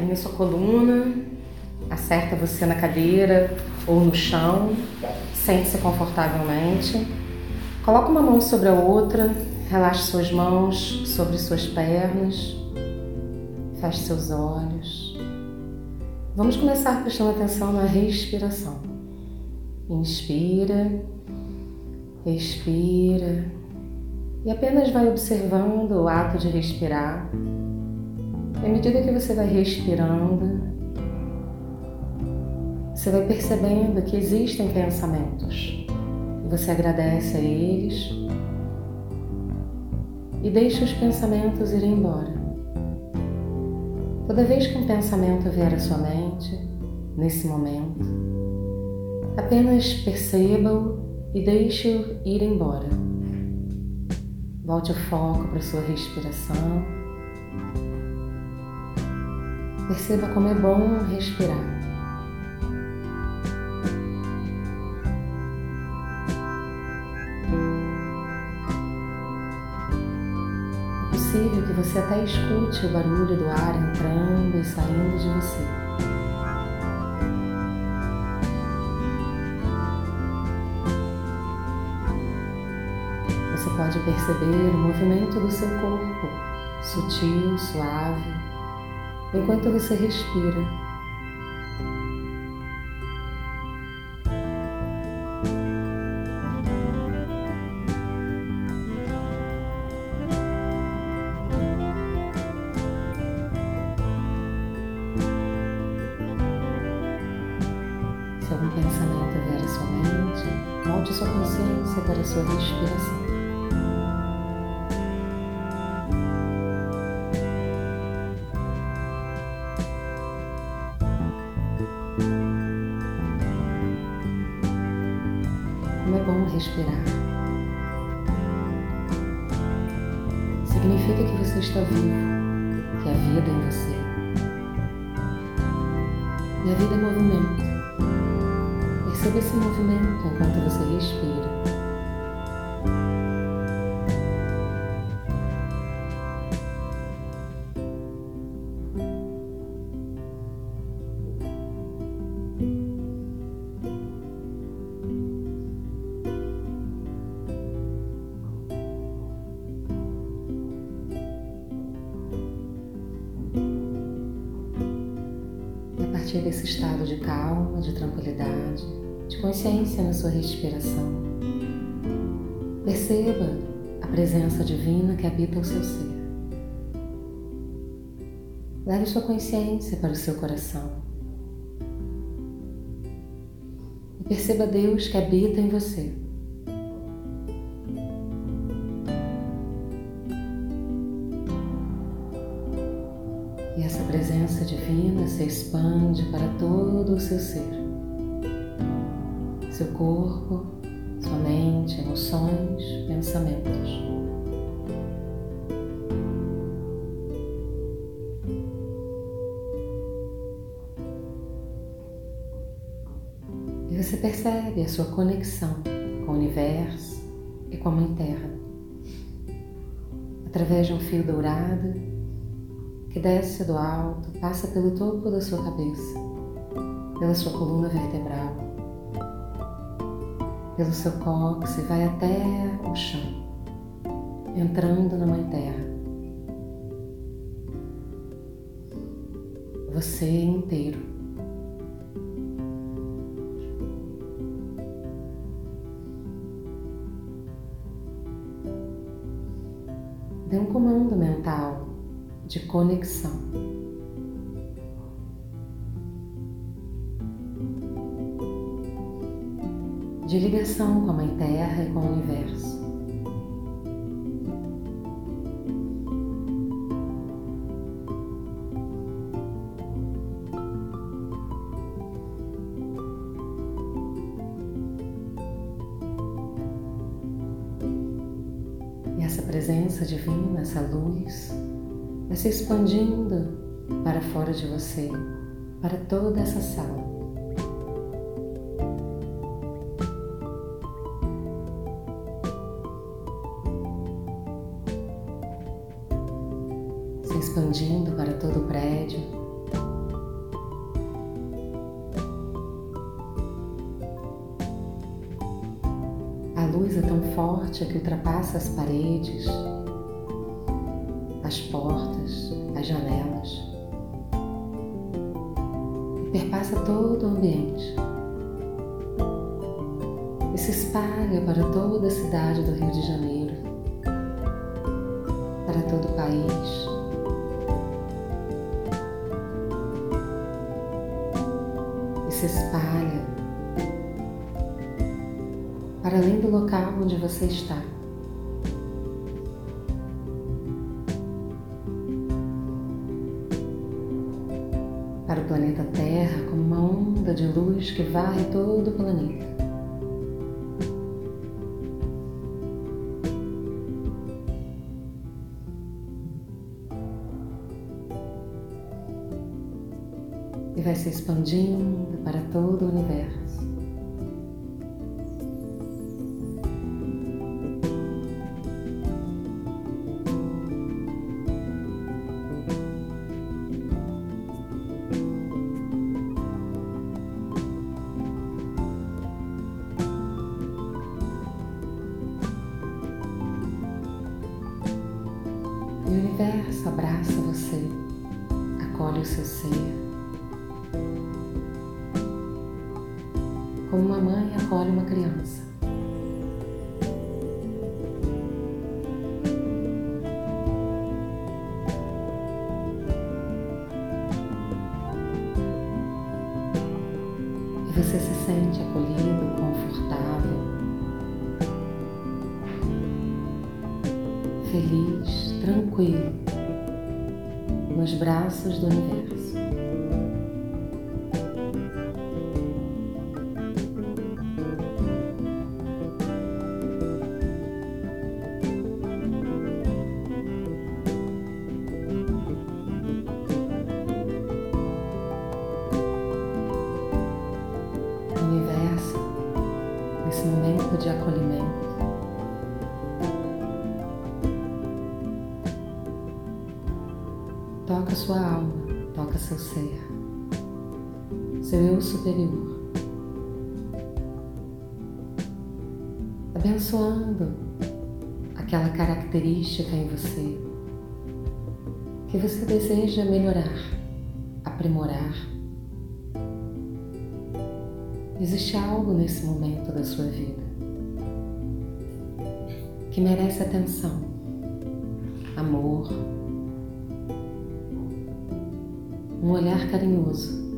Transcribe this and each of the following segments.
Alinha sua coluna, acerta você na cadeira ou no chão, sente-se confortavelmente. Coloca uma mão sobre a outra, relaxe suas mãos sobre suas pernas, feche seus olhos. Vamos começar prestando atenção na respiração. Inspira, expira e apenas vai observando o ato de respirar. À medida que você vai respirando, você vai percebendo que existem pensamentos. Você agradece a eles e deixa os pensamentos ir embora. Toda vez que um pensamento vier à sua mente, nesse momento, apenas perceba-o e deixe-o ir embora. Volte o foco para a sua respiração. Perceba como é bom respirar. possível que você até escute o barulho do ar entrando e saindo de você. Você pode perceber o movimento do seu corpo, sutil, suave, enquanto você respira. Se algum pensamento vier à sua mente, volte sua consciência para a sua respiração. Respirar. Significa que você está vivo, que há vida em você. E a vida é movimento. Perceba esse movimento enquanto você respira. Partir desse estado de calma, de tranquilidade, de consciência na sua respiração. Perceba a presença divina que habita o seu ser. Leve sua consciência para o seu coração. E perceba Deus que habita em você. Se expande para todo o seu ser seu corpo, sua mente, emoções, pensamentos. E você percebe a sua conexão com o universo e com a Mãe Terra através de um fio dourado que desce do alto, passa pelo topo da sua cabeça, pela sua coluna vertebral pelo seu cóccix e vai até o chão, entrando na Mãe Terra. Você inteiro. Dê um comando mental de conexão. de ligação com a Mãe Terra e com o Universo. se expandindo para fora de você, para toda essa sala. Se expandindo para todo o prédio. A luz é tão forte que ultrapassa as paredes as portas, as janelas perpassa todo o ambiente e se espalha para toda a cidade do Rio de Janeiro, para todo o país. E se espalha para além do local onde você está. Planeta Terra como uma onda de luz que varre todo o planeta. E vai se expandindo para todo o universo. E o universo abraça você, acolhe o seu ser. Como uma mãe acolhe uma criança. Braços do universo. Seu eu superior, abençoando aquela característica em você que você deseja melhorar, aprimorar. Existe algo nesse momento da sua vida que merece atenção, amor, um olhar carinhoso.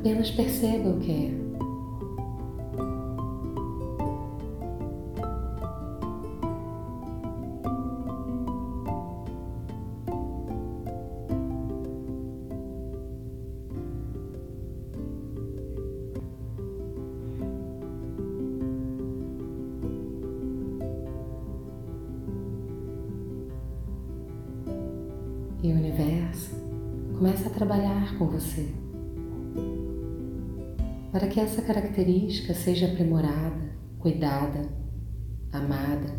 Apenas perceba o que é. E o universo começa a trabalhar com você para que essa característica seja aprimorada, cuidada, amada,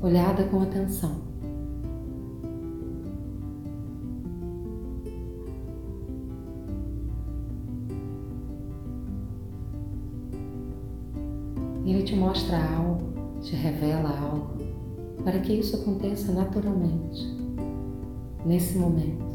olhada com atenção. Ele te mostra algo, te revela algo, para que isso aconteça naturalmente, nesse momento.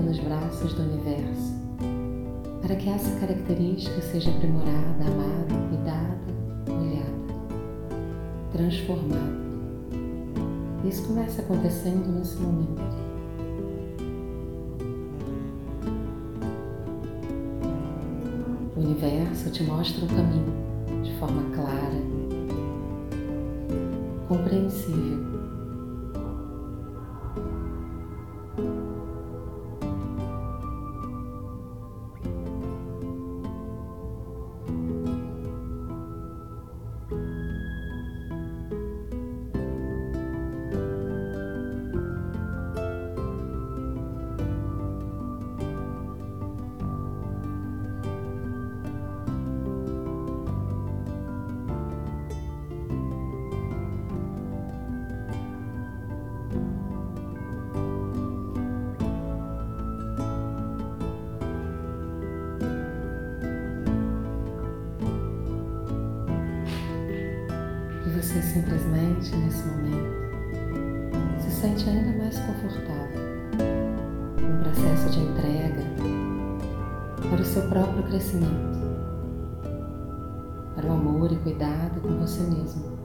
Nos braços do universo para que essa característica seja aprimorada, amada, cuidada, olhada, transformada. Isso começa acontecendo nesse momento. O universo te mostra o caminho de forma clara, compreensível. Você simplesmente, nesse momento, se sente ainda mais confortável no processo de entrega para o seu próprio crescimento, para o amor e cuidado com você mesmo.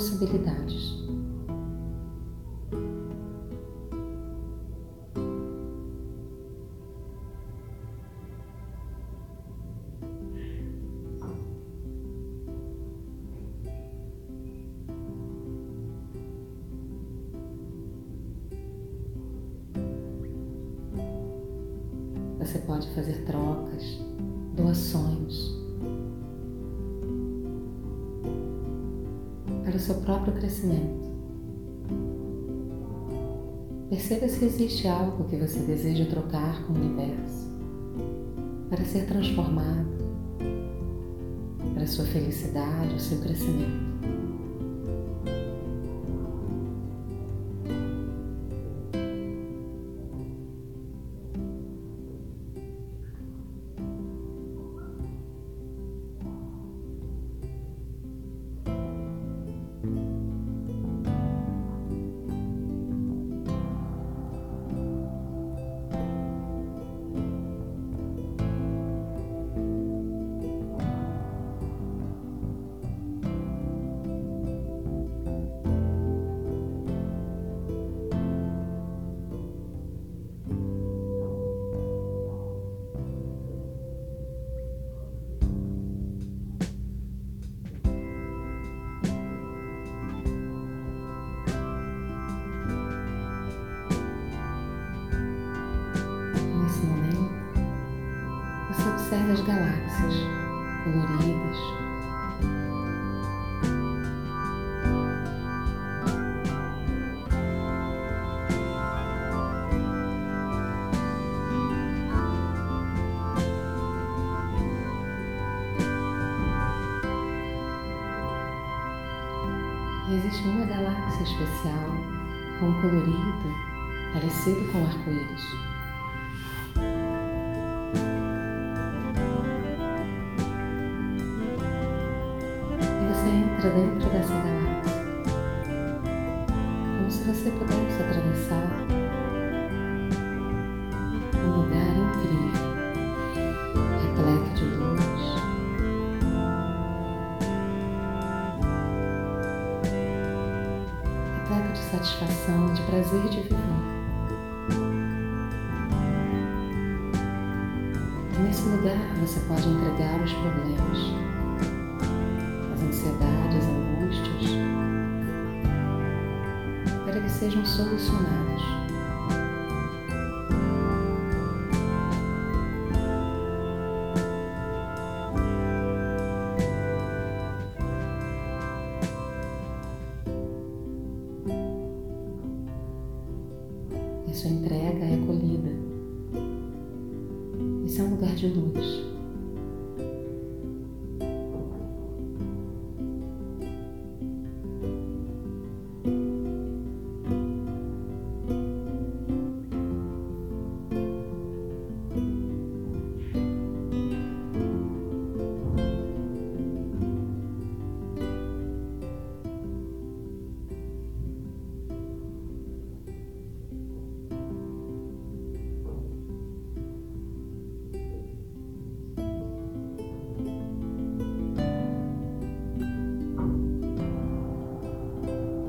Possibilidades. Você pode fazer trocas doações seu próprio crescimento. Perceba se existe algo que você deseja trocar com o universo para ser transformado para a sua felicidade, o seu crescimento. Observe as galáxias coloridas. E existe uma galáxia especial com um colorido parecido com arco-íris. Como se você pudesse atravessar um lugar incrível, repleto de luz. Repleto de satisfação, de prazer de viver. Nesse lugar você pode entregar os problemas ansiedades, sejam solucionadas. E sua entrega é acolhida. Esse é um lugar de luz.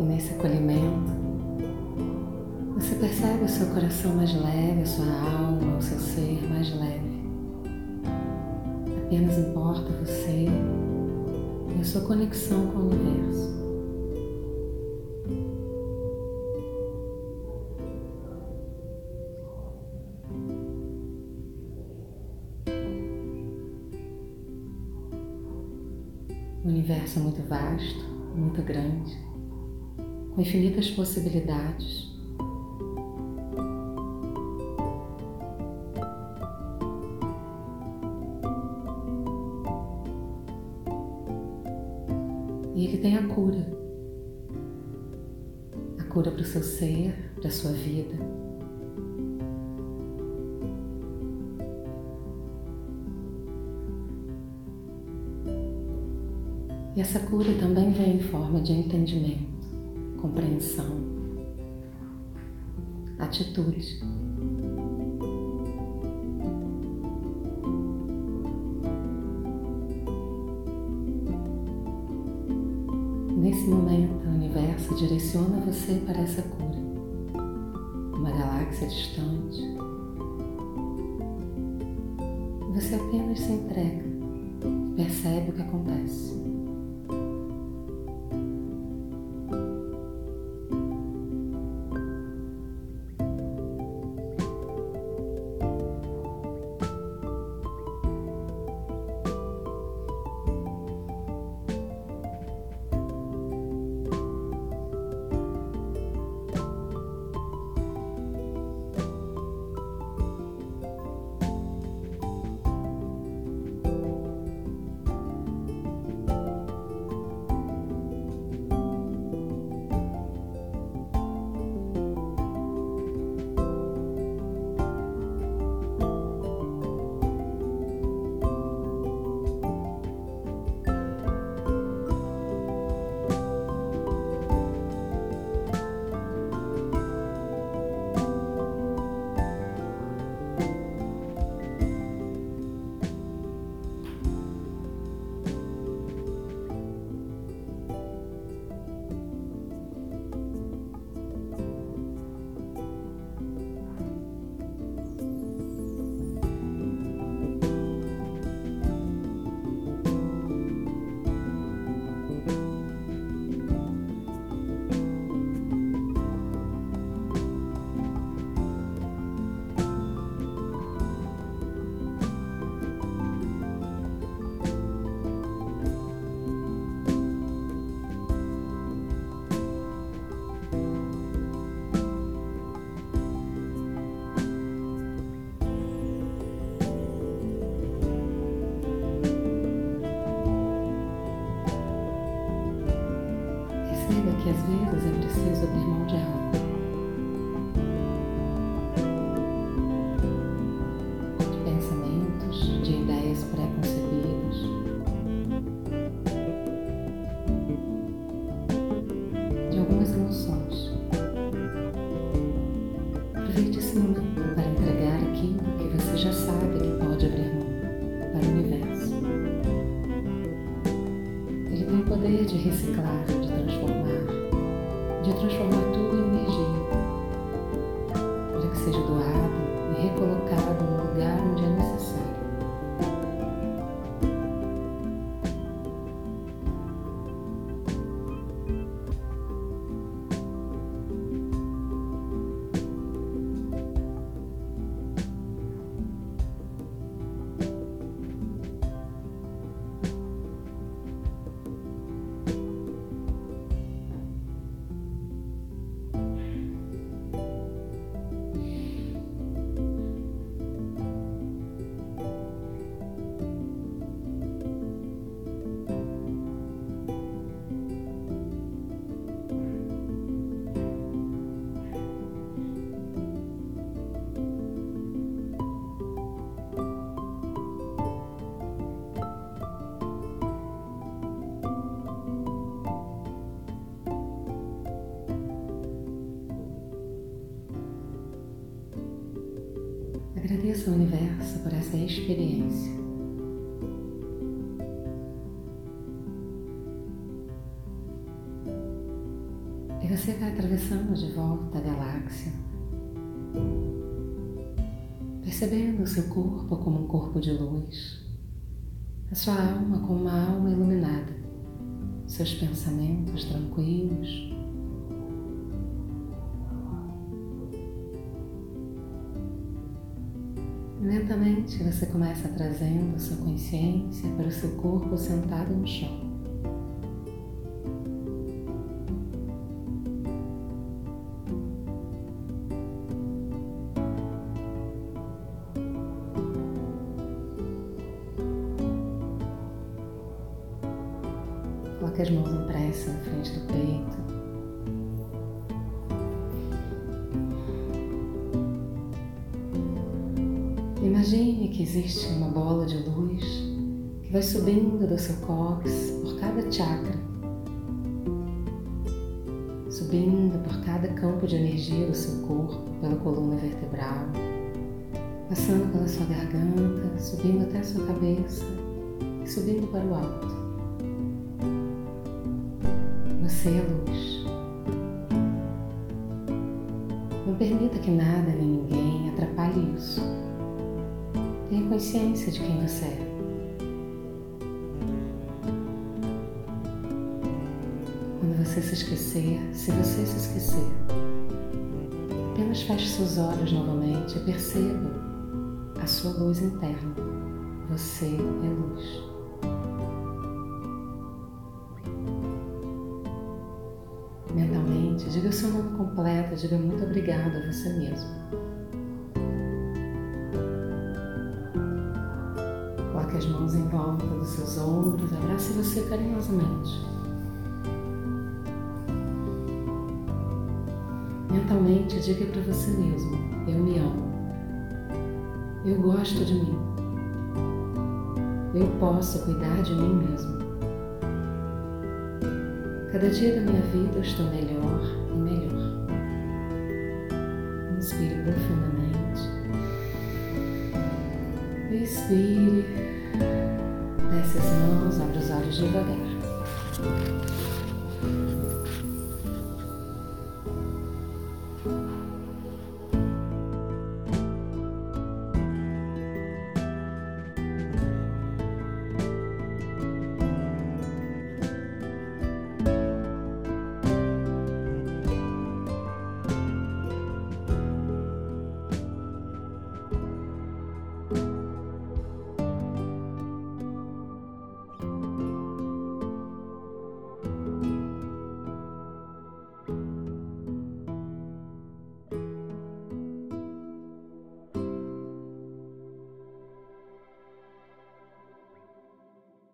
E nesse acolhimento, você percebe o seu coração mais leve, a sua alma, o seu ser mais leve. Apenas importa você e a sua conexão com o universo. O universo é muito vasto, muito grande infinitas possibilidades. E ele tem a cura. A cura para o seu ser, para a sua vida. E essa cura também vem em forma de entendimento compreensão, atitude. Nesse momento, o universo direciona você para essa cura. Uma galáxia distante. Você apenas se entrega, percebe o que acontece. De reciclar, de transformar de transformar tudo em energia, para que seja doado e recolocado no lugar onde é necessário. Agradeça ao universo por essa experiência. E você vai atravessando de volta a galáxia, percebendo o seu corpo como um corpo de luz, a sua alma como uma alma iluminada, seus pensamentos tranquilos Lentamente você começa trazendo sua consciência para o seu corpo sentado no chão. Seu cóccix por cada chakra, subindo por cada campo de energia do seu corpo, pela coluna vertebral, passando pela sua garganta, subindo até a sua cabeça e subindo para o alto. Você é luz. Não permita que nada nem ninguém atrapalhe isso. Tenha consciência de quem você é. Você se esquecer, se você se esquecer, apenas feche seus olhos novamente e perceba a sua luz interna. Você é luz. Mentalmente, diga o seu nome completo, diga muito obrigado a você mesmo. Coloque as mãos em volta dos seus ombros, abrace você carinhosamente. Mentalmente, diga para você mesmo: Eu me amo. Eu gosto de mim. Eu posso cuidar de mim mesmo. Cada dia da minha vida eu estou melhor e melhor. Inspire profundamente. Expire. Desce as mãos, abre os olhos devagar.